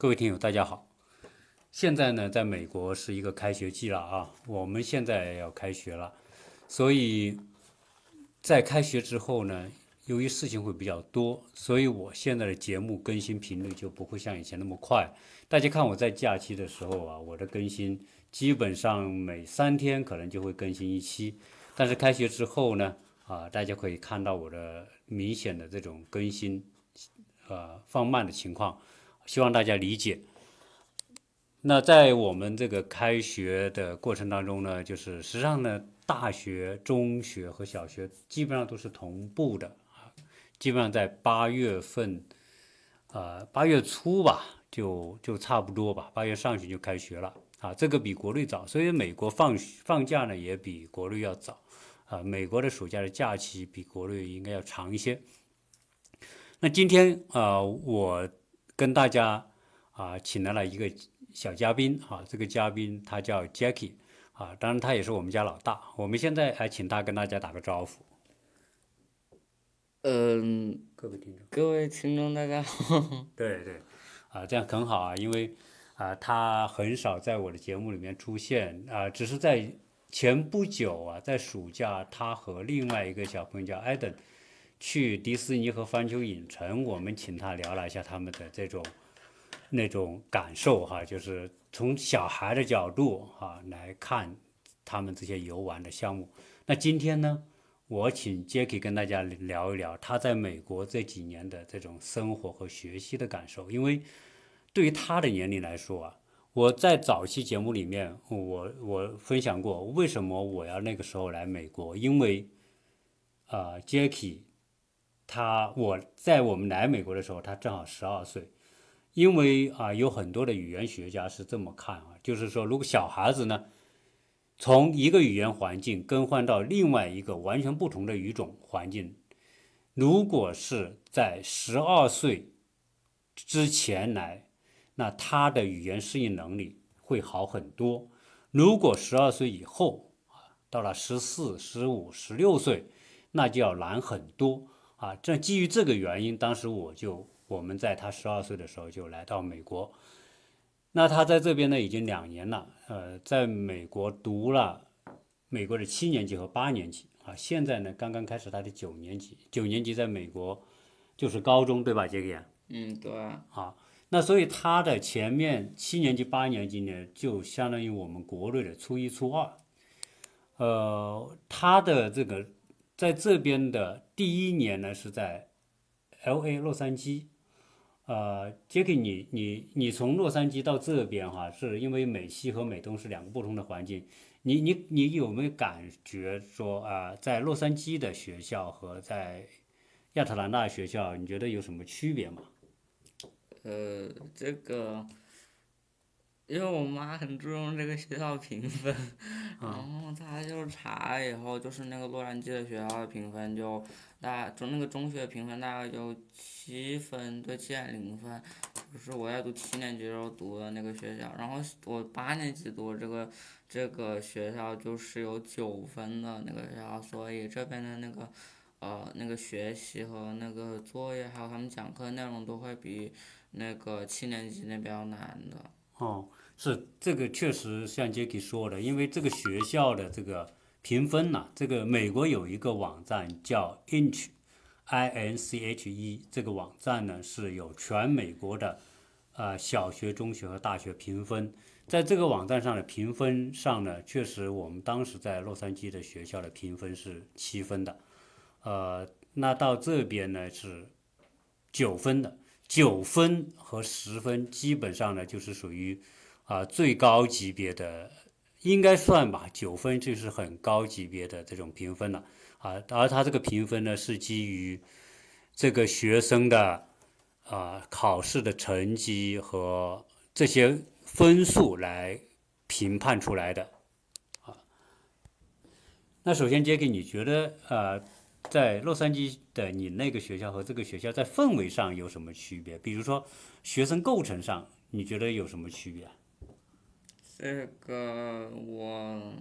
各位听友，大家好。现在呢，在美国是一个开学季了啊，我们现在要开学了，所以在开学之后呢，由于事情会比较多，所以我现在的节目更新频率就不会像以前那么快。大家看我在假期的时候啊，我的更新基本上每三天可能就会更新一期，但是开学之后呢，啊，大家可以看到我的明显的这种更新，呃，放慢的情况，希望大家理解。那在我们这个开学的过程当中呢，就是实际上呢，大学、中学和小学基本上都是同步的啊，基本上在八月份，呃，八月初吧，就就差不多吧，八月上旬就开学了啊，这个比国内早，所以美国放放假呢也比国内要早啊，美国的暑假的假期比国内应该要长一些。那今天啊，我跟大家啊，请来了一个。小嘉宾啊，这个嘉宾他叫 Jackie 啊，当然他也是我们家老大。我们现在还请他跟大家打个招呼。嗯，各位听众，各位听众大家好。对对，啊，这样很好啊，因为啊，他很少在我的节目里面出现啊，只是在前不久啊，在暑假，他和另外一个小朋友叫 Eden 去迪士尼和环球影城，我们请他聊了一下他们的这种。那种感受哈，就是从小孩的角度哈来看他们这些游玩的项目。那今天呢，我请 Jackie 跟大家聊一聊他在美国这几年的这种生活和学习的感受。因为对于他的年龄来说啊，我在早期节目里面我我分享过为什么我要那个时候来美国，因为啊，Jackie 他我在我们来美国的时候，他正好十二岁。因为啊，有很多的语言学家是这么看啊，就是说，如果小孩子呢，从一个语言环境更换到另外一个完全不同的语种环境，如果是在十二岁之前来，那他的语言适应能力会好很多；如果十二岁以后啊，到了十四、十五、十六岁，那就要难很多啊。这基于这个原因，当时我就。我们在他十二岁的时候就来到美国，那他在这边呢已经两年了，呃，在美国读了美国的七年级和八年级啊，现在呢刚刚开始他的九年级，九年级在美国就是高中对吧，杰克？嗯，对。啊，那所以他的前面七年级、八年级呢，就相当于我们国内的初一、初二，呃，他的这个在这边的第一年呢是在 L A 洛杉矶。呃，杰克，你你你从洛杉矶到这边哈，是因为美西和美东是两个不同的环境，你你你有没有感觉说啊，在洛杉矶的学校和在亚特兰大学校，你觉得有什么区别吗？呃，这个。因为我妈很注重这个学校评分，然后她就查了以后，就是那个洛杉矶的学校的评分就大，就那个中学评分大概就七分，对七点零分，就是我在读七年级时候读的那个学校，然后我八年级读这个这个学校就是有九分的那个学校，所以这边的那个呃那个学习和那个作业还有他们讲课内容都会比那个七年级那边要难的。哦，是这个确实像杰克说的，因为这个学校的这个评分呐，这个美国有一个网站叫 Inch，I N C H E，这个网站呢是有全美国的呃小学、中学和大学评分，在这个网站上的评分上呢，确实我们当时在洛杉矶的学校的评分是七分的，呃，那到这边呢是九分的。九分和十分基本上呢，就是属于啊最高级别的，应该算吧。九分就是很高级别的这种评分了啊。而他这个评分呢，是基于这个学生的啊考试的成绩和这些分数来评判出来的啊。那首先，杰克，你觉得啊？在洛杉矶的你那个学校和这个学校在氛围上有什么区别？比如说学生构成上，你觉得有什么区别？这个我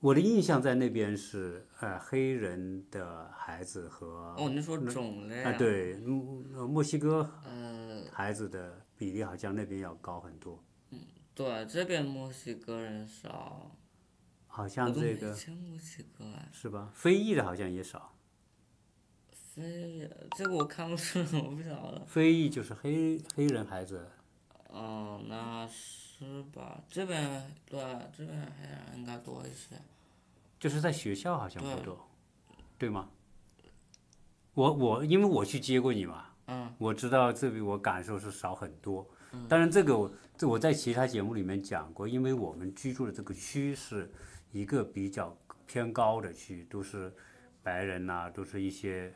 我的印象在那边是呃黑人的孩子和哦，你说种类啊对，嗯呃墨西哥呃，孩子的比例好像那边要高很多，对，这边墨西哥人少，好像这个。是吧？非裔的好像也少，非这个我看不出，我不晓得。非裔就是黑黑人孩子，嗯，那是吧？这边对，这边黑人应该多一些。就是在学校好像不多，对吗？我我因为我去接过你嘛，嗯，我知道这边我感受是少很多。当然这个我这我在其他节目里面讲过，因为我们居住的这个区是一个比较偏高的区，都是白人呐、都是一些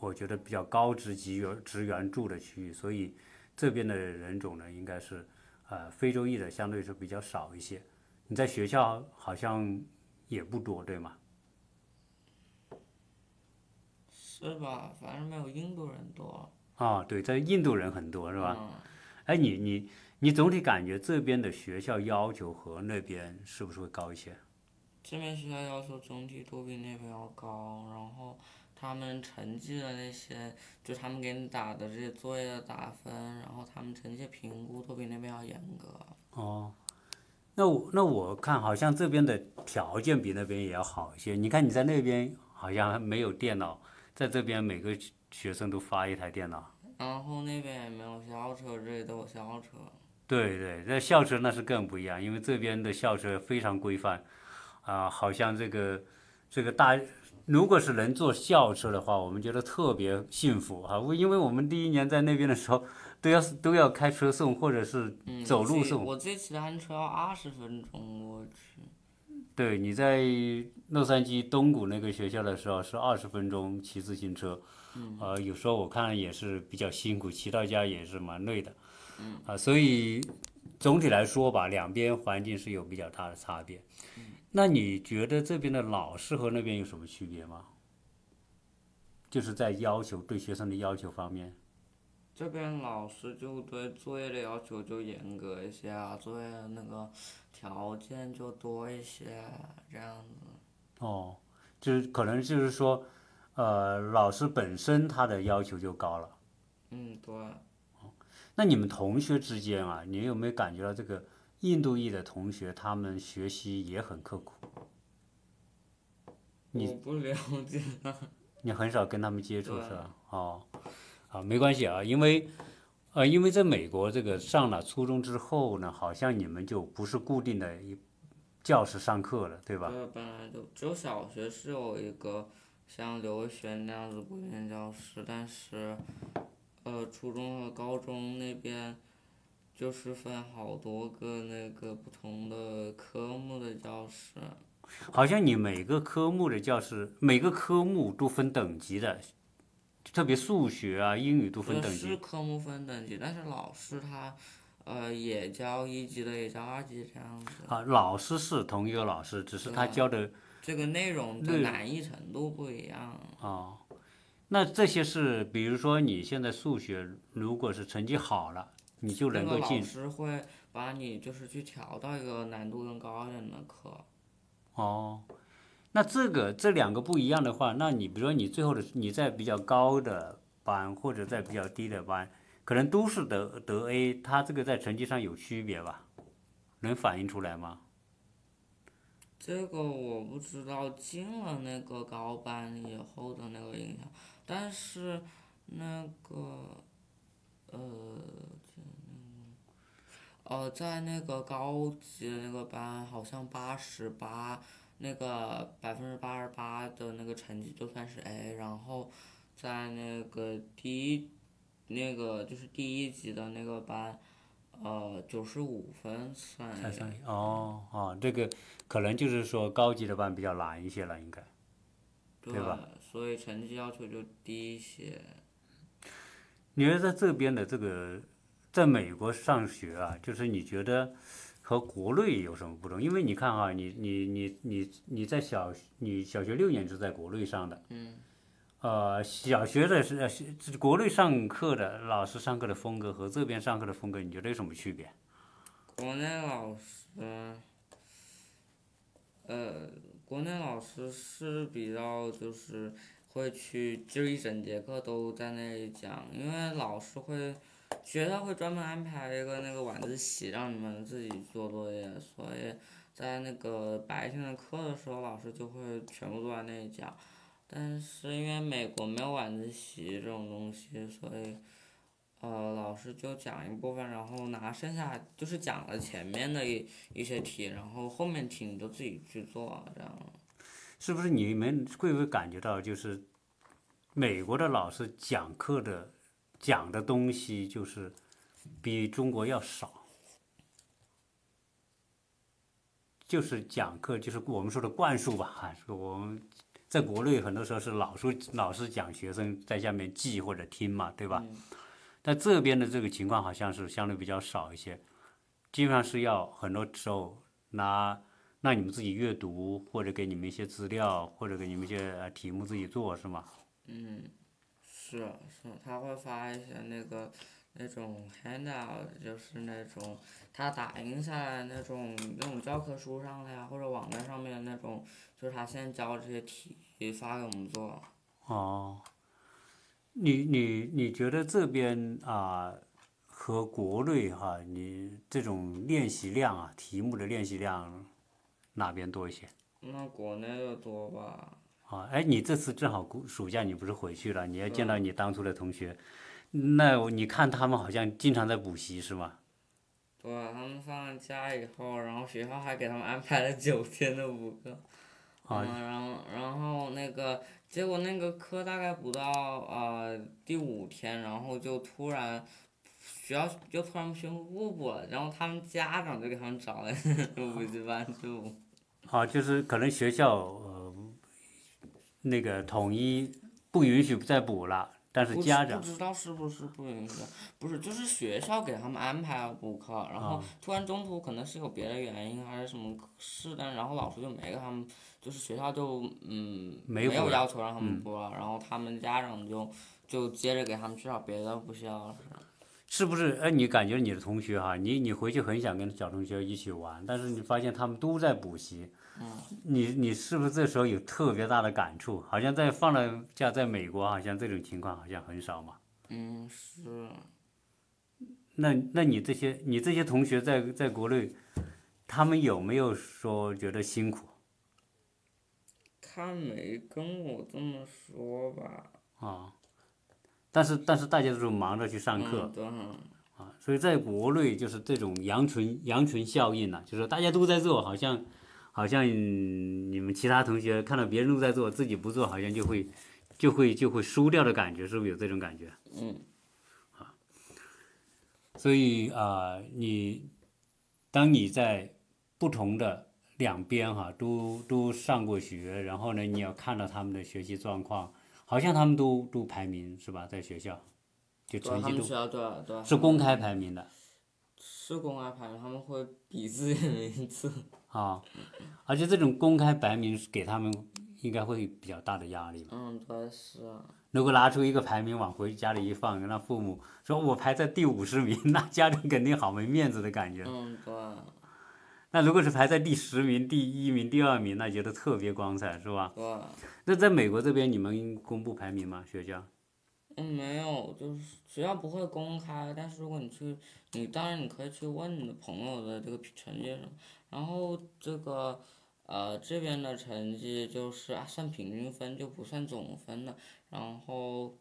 我觉得比较高职级员职员住的区域，所以这边的人种呢应该是呃非洲裔的相对是比较少一些。你在学校好像也不多，对吗？是吧？反正没有印度人多。啊，对，在印度人很多是吧？嗯，哎，你你你总体感觉这边的学校要求和那边是不是会高一些？这边学校要求总体都比那边要高，然后他们成绩的那些，就他们给你打的这些作业的打分，然后他们成绩评估都比那边要严格。哦，那我那我看好像这边的条件比那边也要好一些。你看你在那边好像还没有电脑，在这边每个学生都发一台电脑。然后那边也没有校车，这里都有校车。对对，那校车那是更不一样，因为这边的校车非常规范，啊、好像这个这个大，如果是能坐校车的话，我们觉得特别幸福啊，我因为我们第一年在那边的时候，都要都要开车送，或者是嗯，走路送。我自己骑单车要二十分钟我去。对，你在洛杉矶东谷那个学校的时候是二十分钟骑自行车，呃，有时候我看也是比较辛苦，骑到家也是蛮累的，啊，所以总体来说吧，两边环境是有比较大的差别。那你觉得这边的老师和那边有什么区别吗？就是在要求对学生的要求方面。这边老师就对作业的要求就严格一些啊，作业那个条件就多一些，这样子。哦，就是可能就是说，呃，老师本身他的要求就高了。嗯，对。那你们同学之间啊，你有没有感觉到这个印度裔的同学他们学习也很刻苦？你不了解。你很少跟他们接触是吧？哦，啊，没关系啊，因为，呃，因为在美国这个上了初中之后呢，好像你们就不是固定的一教室上课了，对吧？对，本来就只有小学是有一个像留学那样子固定教室，但是，呃，初中和高中那边就是分好多个那个不同的科目的教室。好像你每个科目的教室，每个科目都分等级的，特别数学啊、英语都分呃等级是。科目分等级，但是老师他，呃，也教一级的，也教二级这样子。啊，老师是同一个老师，只是他教的这个内容的难易程度不一样。哦，那这些是，比如说你现在数学如果是成绩好了，你就能够进老师会把你就是去调到一个难度更高一点的课。哦。那这个这两个不一样的话，那你比如说你最后的你在比较高的班或者在比较低的班，可能都是得得 A，它这个在成绩上有区别吧？能反映出来吗？这个我不知道进了那个高班以后的那个影响，但是那个呃，呃，在那个高级的那个班，好像八十八，那个百分之八十八的那个成绩就算是 A，然后在那个低，那个就是第一级的那个班，呃，九十五分算哦哦，这个可能就是说高级的班比较难一些了，应该。对吧所以成绩要求就低一些。你觉得在这边的这个，在美国上学啊，就是你觉得和国内有什么不同？因为你看啊，你你你你你在小你小学六年是在国内上的，嗯，呃，小学的是呃是国内上课的老师上课的风格和这边上课的风格，你觉得有什么区别？国内老师，呃，国内老师是比较就是会去，就一整节课都在那里讲，因为老师会，学校会专门安排一个那个晚自习让你们自己做作业，所以在那个白天的课的时候，老师就会全部都在那里讲。但是因为美国没有晚自习这种东西，所以，呃，老师就讲一部分，然后拿剩下就是讲了前面的一一些题，然后后面题你就自己去做，这样。是不是你们会不会感觉到，就是美国的老师讲课的讲的东西，就是比中国要少？就是讲课，就是我们说的灌输吧，哈，是我们在国内很多时候是老师老师讲，学生在下面记或者听嘛，对吧？但这边的这个情况好像是相对比较少一些，基本上是要很多时候拿让你们自己阅读，或者给你们一些资料，或者给你们一些呃题目自己做，是吗？嗯，是是，他会发一些那个那种 handout，就是那种他打印下来那种那种教科书上的呀，或者网站上面的那种，就是他现在教这些题发给我们做。哦，你你你觉得这边啊、和国内哈、你这种练习量啊，题目的练习量哪边多一些？那国内的多吧？啊，哎，你这次正好暑暑假你不是回去了，你要见到你当初的同学，那你看他们好像经常在补习是吗？对，他们放假以后，然后学校还给他们安排了九天的补课。啊嗯，然后然后那个结果那个课大概补到呃第五天，然后就突然学校就突然宣布不补了，然后他们家长就给他们找了 补习班去补。啊，就是可能学校呃那个统一不允许再补了，但是家长知不知道是不是不允许，不是就是学校给他们安排了补课，然后啊突然中途可能是有别的原因还是什么事但，然后老师就没给他们，就是学校就嗯没有要求让他们补了，然后他们家长就就接着给他们去找别的补习老师。是不是？哎，你感觉你的同学哈，你你回去很想跟小同学一起玩，但是你发现他们都在补习，嗯你你是不是这时候有特别大的感触？好像在放了假，在美国好像这种情况好像很少嘛。嗯，是，那那你这些你这些同学在在国内，他们有没有说觉得辛苦他没跟我这么说吧？啊？但是但是大家都是忙着去上课啊，所以在国内就是这种羊群羊群效应呢、就是大家都在做，好像好像你们其他同学看到别人都在做，自己不做，好像就会就会就会输掉的感觉，是不是有这种感觉？嗯，所以啊、你当你在不同的两边哈、都都上过学，然后呢，你要看到他们的学习状况，好像他们都都排名是吧？在学校就，成绩都学校。是公开排名的。是公开排名，他们会比自己的名字。啊，而且这种公开排名给他们应该会比较大的压力吧。嗯，对，是啊。如果拿出一个排名往回家里一放，让父母说我排在第五十名，那家长肯定好没面子的感觉。嗯，对。那如果是排在第十名、第一名、第二名，那觉得特别光彩，是吧？对。那在美国这边，你们公布排名吗？学校？嗯，没有，就是学校不会公开，但是如果你去，你当然你可以去问你的朋友的这个成绩什么，然后这个，呃，这边的成绩就是啊算平均分，就不算总分的，然后，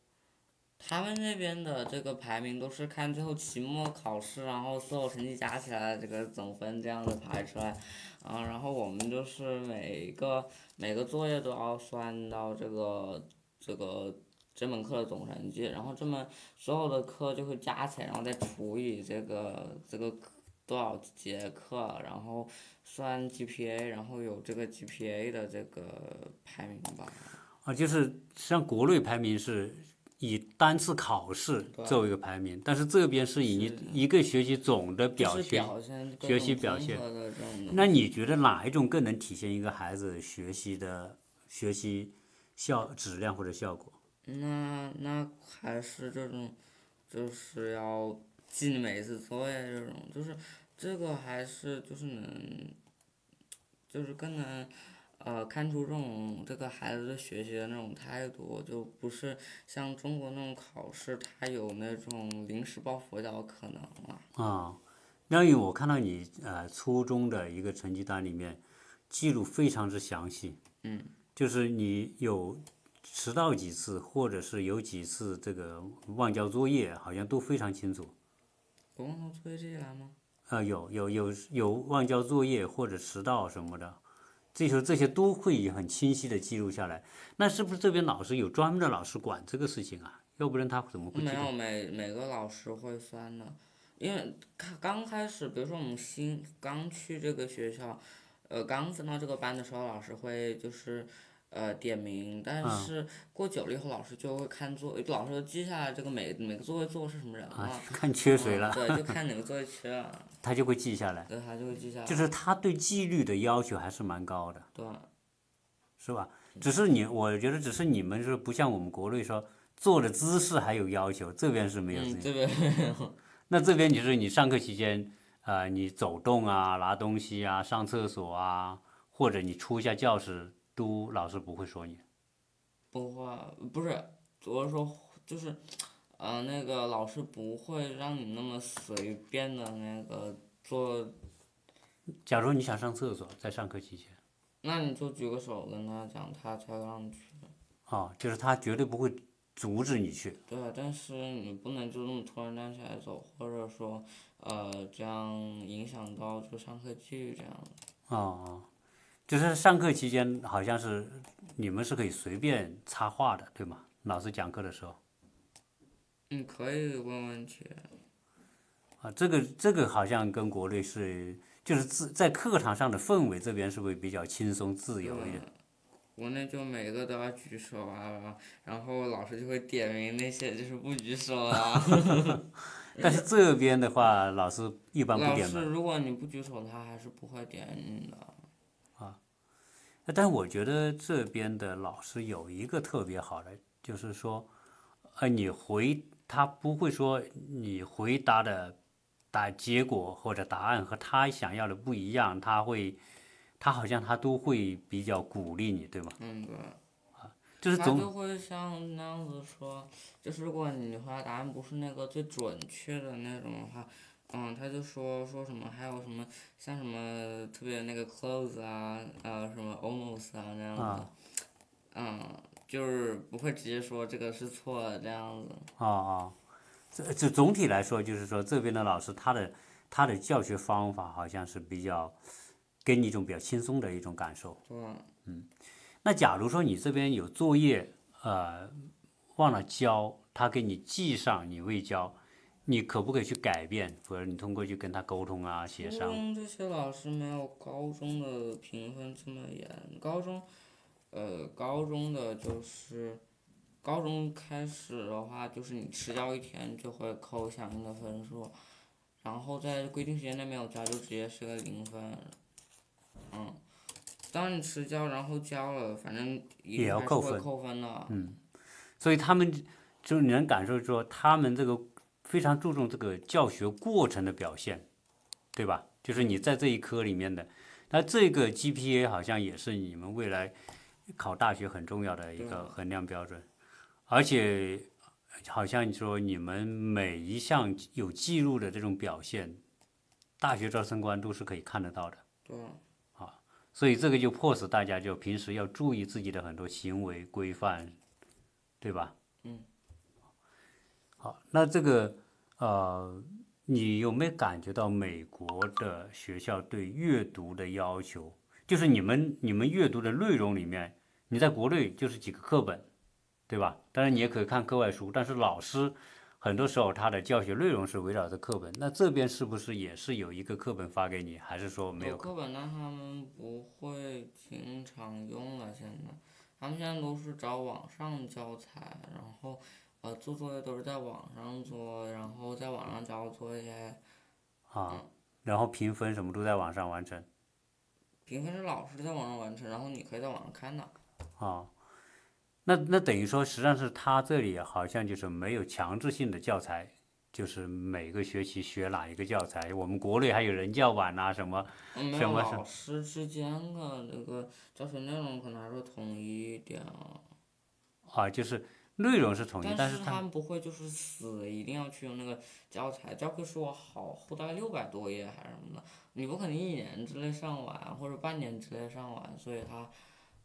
他们那边的这个排名都是看最后期末考试，然后所有成绩加起来这个总分这样子排出来，啊，然后我们就是每个每个作业都要算到这个这个。这门课的总成绩，然后这门所有的课就会加起来，然后再除以这个这个多少节课，然后算 GPA，然后有这个 GPA 的这个排名吧。啊，就是像国内排名是以单次考试作为一个排名，但是这边是以一一个学期总的表现。学习表现那你觉得哪一种更能体现一个孩子学习的学习效质量或者效果？那那还是这种，就是要记每次作业这种，就是这个还是就是能，就是更能呃看出这种这个孩子的学习的那种态度，就不是像中国那种考试，他有那种临时抱佛脚的可能了。啊，亮宇，我看到你呃初中的一个成绩单里面记录非常之详细，嗯，就是你有迟到几次，或者是有几次这个忘交作业，好像都非常清楚。我忘交作业这些栏吗？呃，有有有有忘交作业或者迟到什么的，这些这些都会很清晰的记录下来。那是不是这边老师有专门的老师管这个事情啊？要不然他怎么会？没有，每每个老师会算的，因为他刚开始，比如说我们新刚去这个学校，呃，刚分到这个班的时候，老师会就是呃点名，但是过久了以后，老师就会看座，老师就记下来这个每每个座位坐的是什么人啊了。，看缺谁了，嗯对，就看哪个座位缺了，他就会记下来。对，他就会记下来。就是他对纪律的要求还是蛮高的，对，是吧？只是你，我觉得只是你们是不像我们国内说坐的姿势还有要求，这边是没有这嗯，这边没有。那这边就是你上课期间，呃，你走动啊、拿东西啊、上厕所啊，或者你出一下教室，都老师不会说你。不会，不是，我是说，就是，呃，那个老师不会让你那么随便的那个做，假如你想上厕所，在上课期间，那你就举个手跟他讲，他才让你去。哦，就是他绝对不会阻止你去。对，但是你不能就那么突然站起来走，或者说，呃，这样影响到就上课纪律这样。啊啊，就是上课期间好像是你们是可以随便插话的，对吗？老师讲课的时候。嗯可以问问题。啊，这个这个好像跟国内是，就是自在课堂上的氛围这边是不是比较轻松自由一点？国内就每个都要举手啊，然后老师就会点名那些就是不举手啊。但是这边的话，老师一般不老师，点名。如果你不举手，他还是不会点你的。但我觉得这边的老师有一个特别好的，就是说，呃，你回他不会说你回答的答结果或者答案和他想要的不一样，他会，他好像他都会比较鼓励你，对吗？嗯，对。就是总他就会像那样子说，就是如果你回答答案不是那个最准确的那种的话，嗯，他就说说什么还有什么像什么特别那个 close 啊，呃，什么 almost 啊那样子，啊嗯，就是不会直接说这个是错的这样子。啊啊，这这总体来说，就是说这边的老师他的他的教学方法好像是比较给你一种比较轻松的一种感受。对，那假如说你这边有作业，呃，忘了交，他给你记上，你未交，你可不可以去改变？或者你通过去跟他沟通啊、协商初商？中这些老师没有高中的评分这么严，高中，呃，高中的就是，高中开始的话就是你迟交一天就会扣相应的分数，然后在规定时间内没有交就直接是个零分，嗯，当你迟交然后交了，反正也要扣分扣分的，所以他们就你能感受说，他们这个非常注重这个教学过程的表现，对吧？就是你在这一科里面的，那这个 GPA 好像也是你们未来考大学很重要的一个衡量标准，而且好像你说你们每一项有记录的这种表现，大学招生官都是可以看得到的。对，所以这个就迫使大家就平时要注意自己的很多行为规范，对吧？嗯。好，那这个呃，你有没有感觉到美国的学校对阅读的要求？就是你们你们阅读的内容里面，你在国内就是几个课本，对吧？当然你也可以看课外书，但是老师很多时候他的教学内容是围绕着课本。那这边是不是也是有一个课本发给你，还是说没有？课本，但他们不会经常用了。现在，他们现在都是找网上教材，然后呃做作业都是在网上做，然后在网上交作业。啊，然后评分什么都在网上完成评分是老师在网上完成，然后你可以在网上看的。啊。那那等于说，实际上是他这里好像就是没有强制性的教材就是每个学期学哪一个教材？我们国内还有人教版呐、什么？什么老师之间的那个教学内容可能还是统一一点啊，啊，就是内容是统一，但但是他们不会就是死一定要去用那个教材，教科书好厚，大概六百多页还是什么的，你不可能一年之内上完或者半年之内上完，所以他，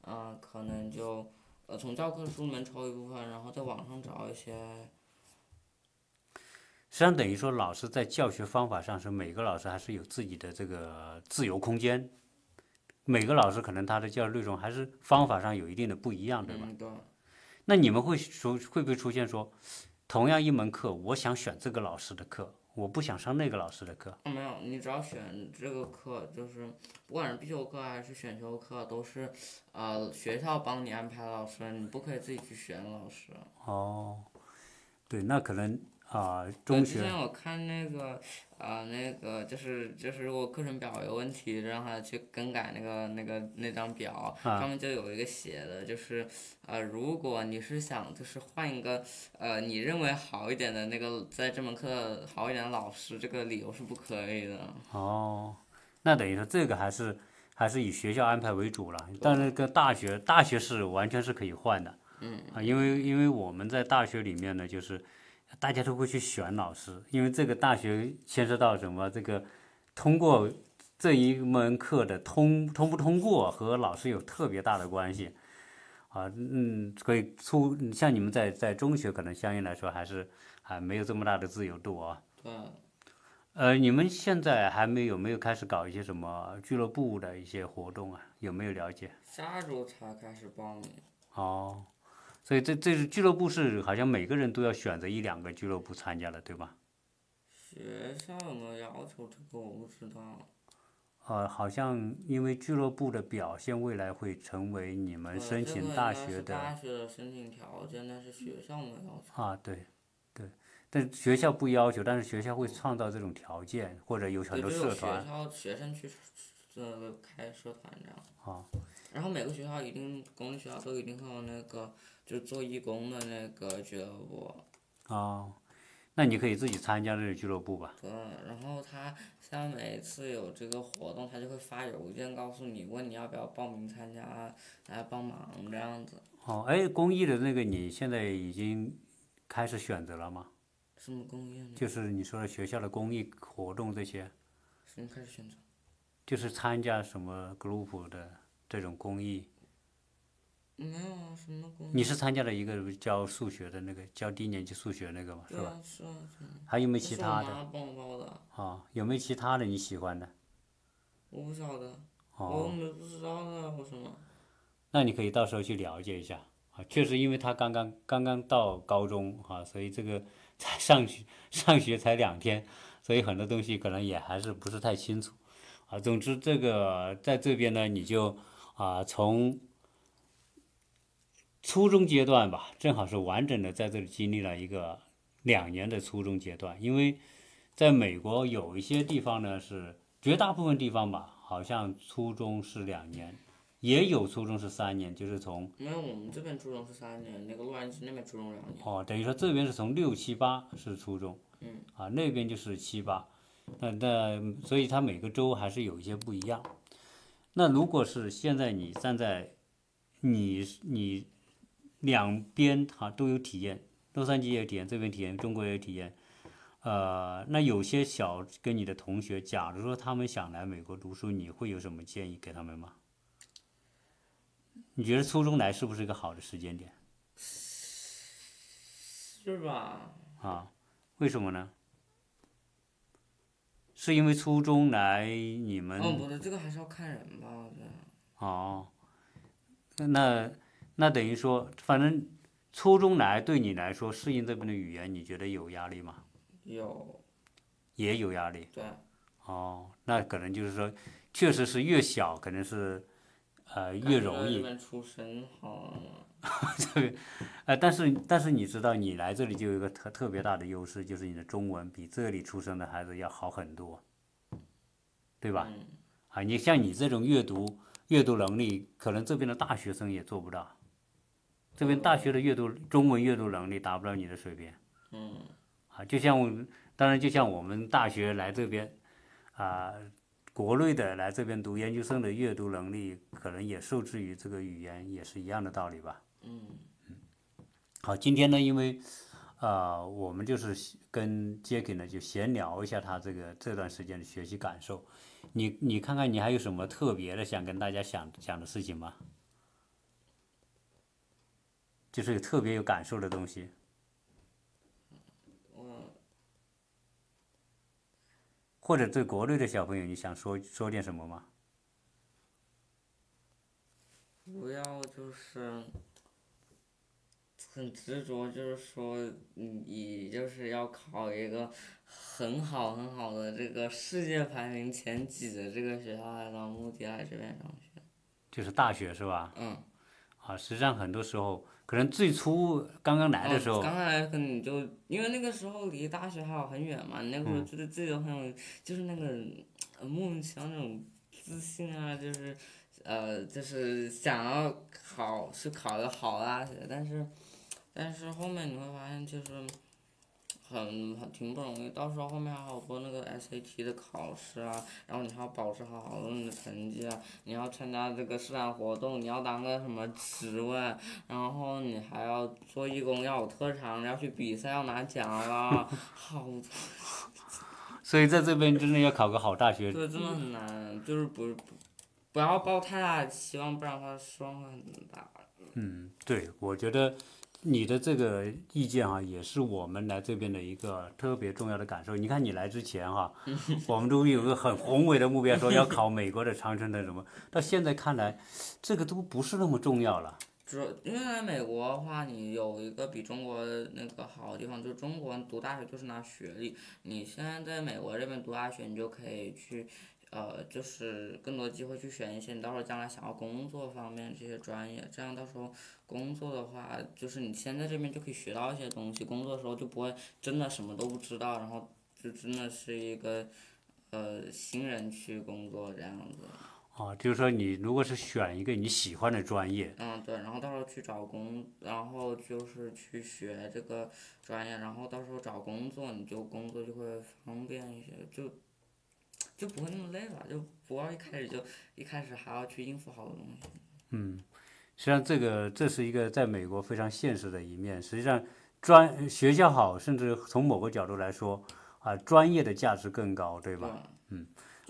嗯、可能就呃从教科书里面抽一部分，然后在网上找一些，实际上等于说，老师在教学方法上是每个老师还是有自己的这个自由空间。每个老师可能他的教育内容还是方法上有一定的不一样，对吧？嗯对，那你们会出会不会出现说，同样一门课，我想选这个老师的课，我不想上那个老师的课？啊没有，你只要选这个课，就是不管是必修课还是选修课，都是呃学校帮你安排老师，你不可以自己去选老师。哦，对，那可能啊、对中学之前我看那个，啊、那个就是就是如果课程表有问题，让他去更改那个那个那张表，啊上面就有一个写的，就是呃，如果你是想就是换一个呃你认为好一点的那个在这门课好一点的老师，这个理由是不可以的。哦，那等于说这个还是还是以学校安排为主了。但是跟大学，大学是完全是可以换的。嗯。啊，因为因为我们在大学里面呢，就是大家都会去选老师，因为这个大学牵涉到什么？这个通过这一门课的通通不通过和老师有特别大的关系。啊，嗯，所以初像你们在在中学可能相应来说还是还没有这么大的自由度啊。对，呃，你们现在还没有没有开始搞一些什么俱乐部的一些活动啊？有没有了解？下周才开始报名。哦，所以这这是俱乐部是好像每个人都要选择一两个俱乐部参加的，对吧？学校有没有要求这个我不知道。呃，好像因为俱乐部的表现未来会成为你们呃申请大学的大学的申请条件，但是学校没有要求。啊，对对，但学校不要求，但是学校会创造这种条件，或者有很对，多社团校学生去呃开社团这样。啊。然后每个学校一定公立学校都一定会有那个就是做义工的那个俱乐部。哦，那你可以自己参加这个俱乐部吧？对，然后他像每次有这个活动，他就会发邮件告诉你，问你要不要报名参加，来帮忙这样子。哦，哎，公益的那个你现在已经开始选择了吗？什么公益呢？就是你说的学校的公益活动这些，什么开始选择？就是参加什么 group 的这种公益。没有啊，什么公益？你是参加了一个教数学的那个教低年级数学那个嘛，是吧？对啊，是啊，是啊。还有没有其他的？妈帮我报的，啊、有没有其他的你喜欢的？我不晓得，我哦，没不知道的，为什么？那你可以到时候去了解一下啊。确实，因为他刚刚刚刚到高中啊，所以这个才上学上学才两天，所以很多东西可能也还是不是太清楚啊。总之，这个在这边呢，你就啊从初中阶段吧，正好是完整的在这里经历了一个两年的初中阶段，因为在美国有一些地方呢是绝大部分地方吧，好像初中是两年。也有初中是三年，就是从没有，我们这边初中是三年，那个洛杉矶那边初中两年。哦，等于说这边是从六七八是初中，嗯，啊那边就是七八，那那所以它每个州还是有一些不一样。那如果是现在你站在你你两边哈都有体验，洛杉矶也有体验，这边体验，中国也有体验，呃，那有些小跟你的同学，假如说他们想来美国读书，你会有什么建议给他们吗？你觉得初中来是不是一个好的时间点？是吧？啊，为什么呢？是因为初中来你们哦，不对，这个还是要看人吧，我觉得。哦，那那等于说，反正初中来对你来说适应这边的语言，你觉得有压力吗？有，也有压力。对，哦，那可能就是说，确实是越小可能是呃越容易感觉在这。边出生好了。呃，但是但是你知道，你来这里就有一个特特别大的优势，就是你的中文比这里出生的孩子要好很多，对吧？嗯，啊，你像你这种阅读阅读能力，可能这边的大学生也做不到。这边大学的阅读中文阅读能力达不到你的水平嗯，啊，啊，就像我当然就像我们大学来这边啊，国内的来这边读研究生的阅读能力，可能也受制于这个语言，也是一样的道理吧。嗯好，今天呢，因为呃，我们就是跟 Jacky 呢就闲聊一下他这个这段时间的学习感受。你你看看你还有什么特别的想跟大家想讲的事情吗？就是有特别有感受的东西。我或者对国内的小朋友，你想说说点什么吗？不要就是很执着，就是说你就是要考一个很好很好的这个世界排名前几的这个学校来当目的来这边上学。就是大学是吧？嗯。啊，实际上很多时候，可能最初刚刚来的时候，哦刚来可能你就因为那个时候离大学还有很远嘛，你那个时候觉得自己都很有，就是那个呃莫名其妙那种自信啊，就是呃就是想要考是考个好大学，但是但是后面你会发现就是很很挺不容易，到时候后面还有好多那个 SAT 的考试啊，然后你还要保持好好的你的成绩啊，你要参加这个社团活动，你要当个什么职位，然后你还要做义工，要有特长，要去比赛，要拿奖啦，好，所以在这边真的要考个好大学。对，真的很难，就是不不不要抱太大的期望，不然的话失望会很大。嗯，对，我觉得你的这个意见啊、也是我们来这边的一个特别重要的感受。你看你来之前哈、我们都有个很宏伟的目标，说要考美国的长城的什么，到现在看来，这个都不是那么重要了。主因为来美国的话，你有一个比中国那个好的地方，就是中国读大学就是拿学历。你现在在美国这边读大学，你就可以去，呃，就是更多机会去选一些你到时候将来想要工作方面这些专业。这样到时候工作的话，就是你先在这边就可以学到一些东西，工作的时候就不会真的什么都不知道，然后就真的是一个，呃，新人去工作这样子。啊，就是说你如果是选一个你喜欢的专业，嗯，对，然后到时候去找工，然后就是去学这个专业，然后到时候找工作，你就工作就会方便一些，就就不会那么累吧，就不要一开始就一开始还要去应付好多东西。嗯实际上这个这是一个在美国非常现实的一面。实际上专学校好，甚至从某个角度来说，啊，专业的价值更高，对吧？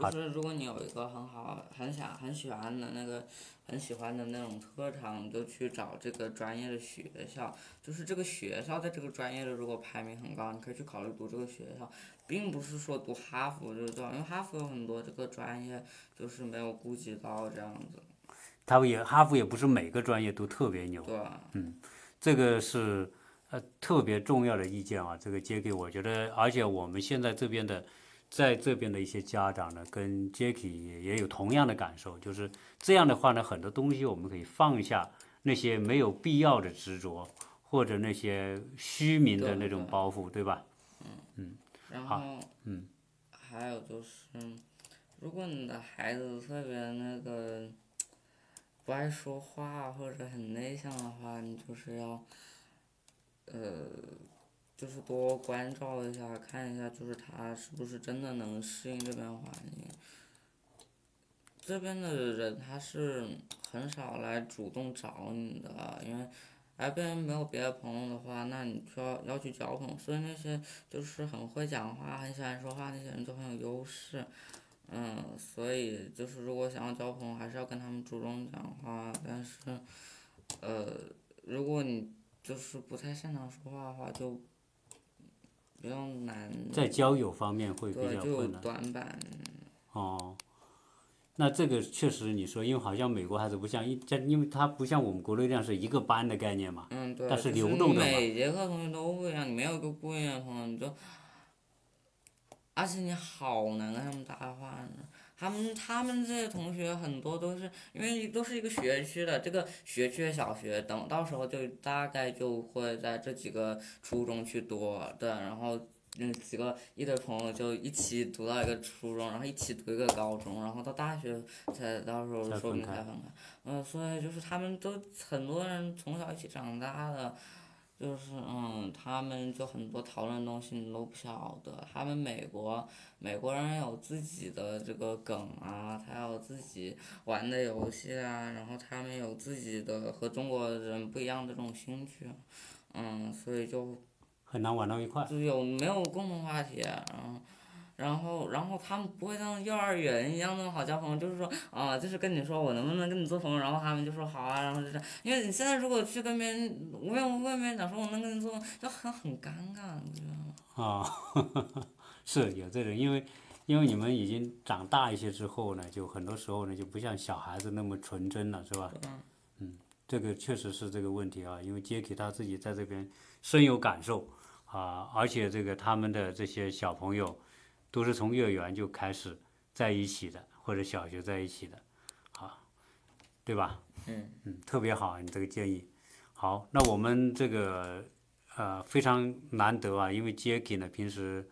嗯，就是如果你有一个很好、很想、很喜欢的那个、很喜欢的那种特长，你就去找这个专业的学校。就是这个学校在这个专业的如果排名很高，你可以去考虑读这个学校，并不是说读哈佛就是最好，因为哈佛有很多这个专业就是没有顾及到这样子，他也哈佛也不是每个专业都特别牛，对嗯？这个是呃特别重要的意见啊。这个接给我觉得，而且我们现在这边的，在这边的一些家长呢，跟 Jacky 也也有同样的感受，就是这样的话呢，很多东西我们可以放下那些没有必要的执着，或者那些虚名的那种包袱，对吧？嗯嗯然后嗯，还有就是，如果你的孩子特别那个不爱说话或者很内向的话，你就是要，呃，就是多关照一下，看一下，就是他是不是真的能适应这边环境。这边的人他是很少来主动找你的，因为来这边没有别的朋友的话，那你就要要去交朋友。所以那些就是很会讲话、很喜欢说话那些人就很有优势。嗯，所以就是如果想要交朋友，还是要跟他们主动讲话。但是，呃，如果你就是不太擅长说话的话，就比较难。在交友方面会比较困难。短板。哦，那这个确实你说，因为好像美国还是不像一，在因为它不像我们国内这样是一个班的概念嘛。嗯，对，但是是流动的嘛每节课同学都不一样，你没有一个固定的朋友，你就，而且你好难跟他们搭话呢。他们他们这些同学很多都是因为都是一个学区的，这个学区的小学，等到时候就大概就会在这几个初中去读，对，然后嗯几个一堆朋友就一起读到一个初中，然后一起读一个高中，然后到大学才到时候说不定才分开。嗯，所以就是他们都很多人从小一起长大的，就是嗯，他们就很多讨论东西你都不晓得，他们美国美国人有自己的这个梗啊，他有自己玩的游戏啊，然后他们有自己的和中国人不一样的这种兴趣，嗯，所以就很难玩到一块。就有没有共同话题，啊。然后，然后然后他们不会像幼儿园一样那么好交朋友，就是说，啊，就是跟你说我能不能跟你做朋友，然后他们就说好啊，然后就这样。因为你现在如果去跟别人无缘无故跟别人讲说我能跟你做朋友，就很很尴尬，你知道吗？啊，是有这种，因为因为你们已经长大一些之后呢，就很多时候呢就不像小孩子那么纯真了，是吧？嗯，这个确实是这个问题啊，因为杰克他自己在这边深有感受啊，而且这个他们的这些小朋友。都是从幼儿园就开始在一起的，或者小学在一起的，好，对吧？嗯嗯，特别好，你这个建议。好，那我们这个呃非常难得啊，因为 Jacky 呢平时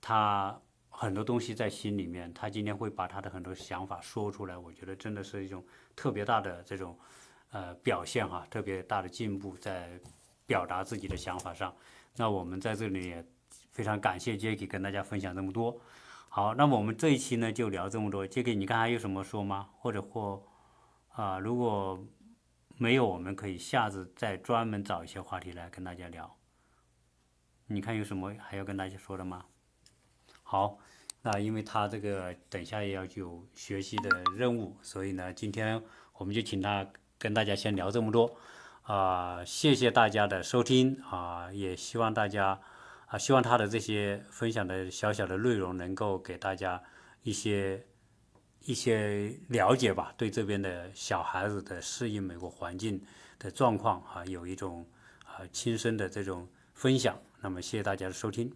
他很多东西在心里面，他今天会把他的很多想法说出来，我觉得真的是一种特别大的这种呃表现哈，特别大的进步在表达自己的想法上。那我们在这里也。非常感谢 Jacky 跟大家分享这么多。好，那么我们这一期呢就聊这么多。Jacky，你看还有什么说吗？或者或啊，如果没有，我们可以下次再专门找一些话题来跟大家聊。你看有什么还要跟大家说的吗？好，那因为他这个等下也要有学习的任务，所以呢，今天我们就请他跟大家先聊这么多。啊，谢谢大家的收听啊，也希望大家。啊，希望他的这些分享的小小的内容能够给大家一些一些了解吧，对这边的小孩子的适应美国环境的状况啊，有一种啊亲身的这种分享。那么，谢谢大家的收听。